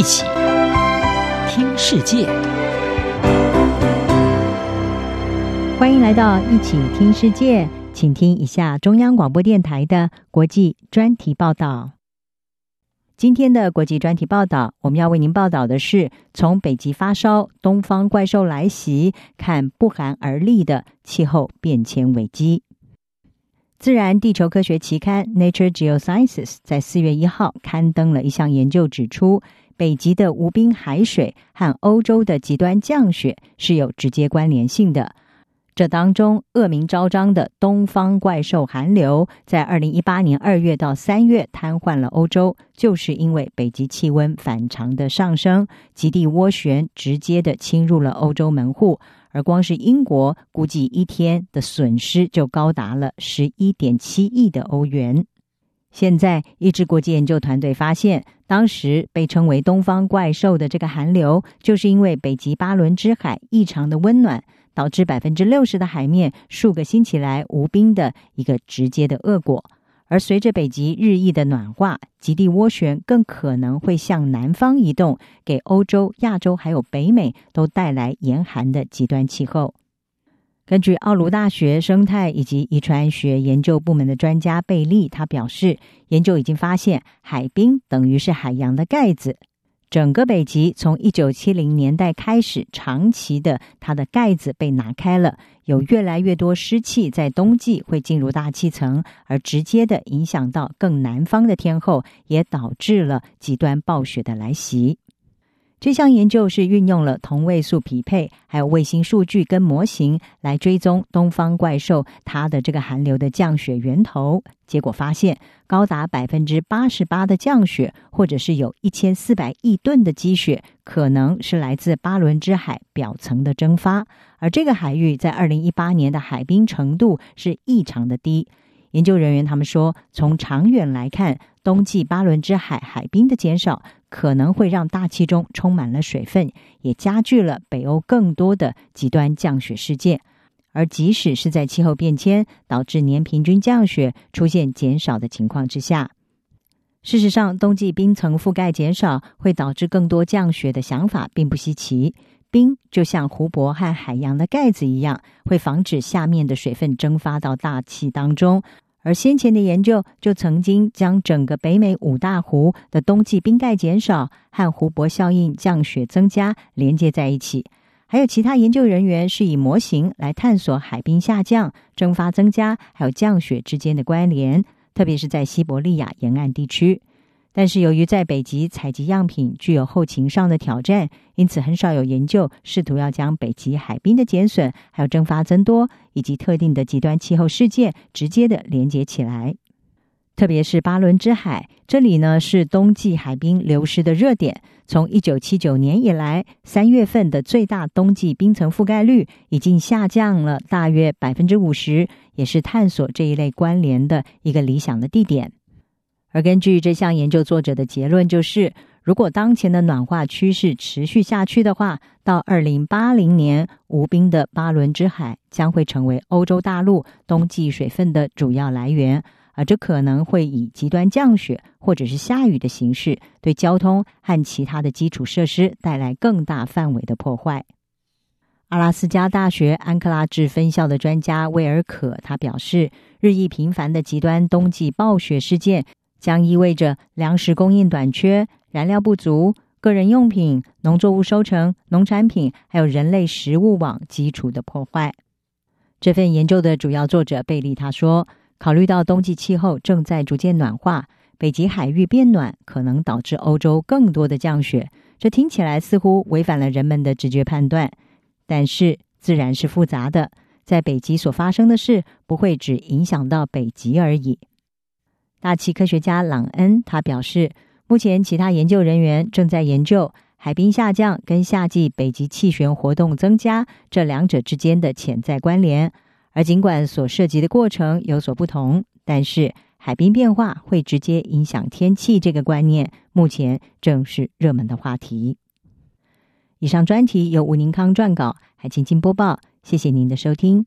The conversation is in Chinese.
一起听世界，欢迎来到一起听世界，请听一下中央广播电台的国际专题报道。今天的国际专题报道，我们要为您报道的是：从北极发烧，东方怪兽来袭，看不寒而栗的气候变迁危机。自然地球科学期刊《Nature Geosciences》在四月一号刊登了一项研究，指出北极的无冰海水和欧洲的极端降雪是有直接关联性的。这当中恶名昭彰的东方怪兽寒流，在二零一八年二月到三月瘫痪了欧洲，就是因为北极气温反常的上升，极地涡旋直接的侵入了欧洲门户。而光是英国，估计一天的损失就高达了十一点七亿的欧元。现在，一支国际研究团队发现，当时被称为“东方怪兽”的这个寒流，就是因为北极巴伦支海异常的温暖，导致百分之六十的海面数个星期来无冰的一个直接的恶果。而随着北极日益的暖化，极地涡旋更可能会向南方移动，给欧洲、亚洲还有北美都带来严寒的极端气候。根据奥卢大学生态以及遗传学研究部门的专家贝利，他表示，研究已经发现，海冰等于是海洋的盖子。整个北极从一九七零年代开始，长期的它的盖子被拿开了，有越来越多湿气在冬季会进入大气层，而直接的影响到更南方的天候，也导致了极端暴雪的来袭。这项研究是运用了同位素匹配，还有卫星数据跟模型来追踪东方怪兽它的这个寒流的降雪源头。结果发现，高达百分之八十八的降雪，或者是有一千四百亿吨的积雪，可能是来自巴伦支海表层的蒸发。而这个海域在二零一八年的海冰程度是异常的低。研究人员他们说，从长远来看，冬季巴伦支海海冰的减少，可能会让大气中充满了水分，也加剧了北欧更多的极端降雪事件。而即使是在气候变迁导致年平均降雪出现减少的情况之下，事实上，冬季冰层覆盖减少会导致更多降雪的想法并不稀奇。冰就像湖泊和海洋的盖子一样，会防止下面的水分蒸发到大气当中。而先前的研究就曾经将整个北美五大湖的冬季冰盖减少和湖泊效应降雪增加连接在一起。还有其他研究人员是以模型来探索海冰下降、蒸发增加还有降雪之间的关联，特别是在西伯利亚沿岸地区。但是由于在北极采集样品具有后勤上的挑战，因此很少有研究试图要将北极海冰的减损、还有蒸发增多以及特定的极端气候事件直接的连接起来。特别是巴伦支海，这里呢是冬季海冰流失的热点。从一九七九年以来，三月份的最大冬季冰层覆盖率已经下降了大约百分之五十，也是探索这一类关联的一个理想的地点。而根据这项研究作者的结论，就是如果当前的暖化趋势持续下去的话，到二零八零年，无冰的巴伦支海将会成为欧洲大陆冬季水分的主要来源，而这可能会以极端降雪或者是下雨的形式，对交通和其他的基础设施带来更大范围的破坏。阿拉斯加大学安克拉治分校的专家威尔可他表示，日益频繁的极端冬季暴雪事件。将意味着粮食供应短缺、燃料不足、个人用品、农作物收成、农产品，还有人类食物网基础的破坏。这份研究的主要作者贝利他说：“考虑到冬季气候正在逐渐暖化，北极海域变暖可能导致欧洲更多的降雪。这听起来似乎违反了人们的直觉判断，但是自然是复杂的，在北极所发生的事不会只影响到北极而已。”大气科学家朗恩他表示，目前其他研究人员正在研究海冰下降跟夏季北极气旋活动增加这两者之间的潜在关联。而尽管所涉及的过程有所不同，但是海冰变化会直接影响天气这个观念，目前正是热门的话题。以上专题由吴宁康撰稿，海清清播报。谢谢您的收听。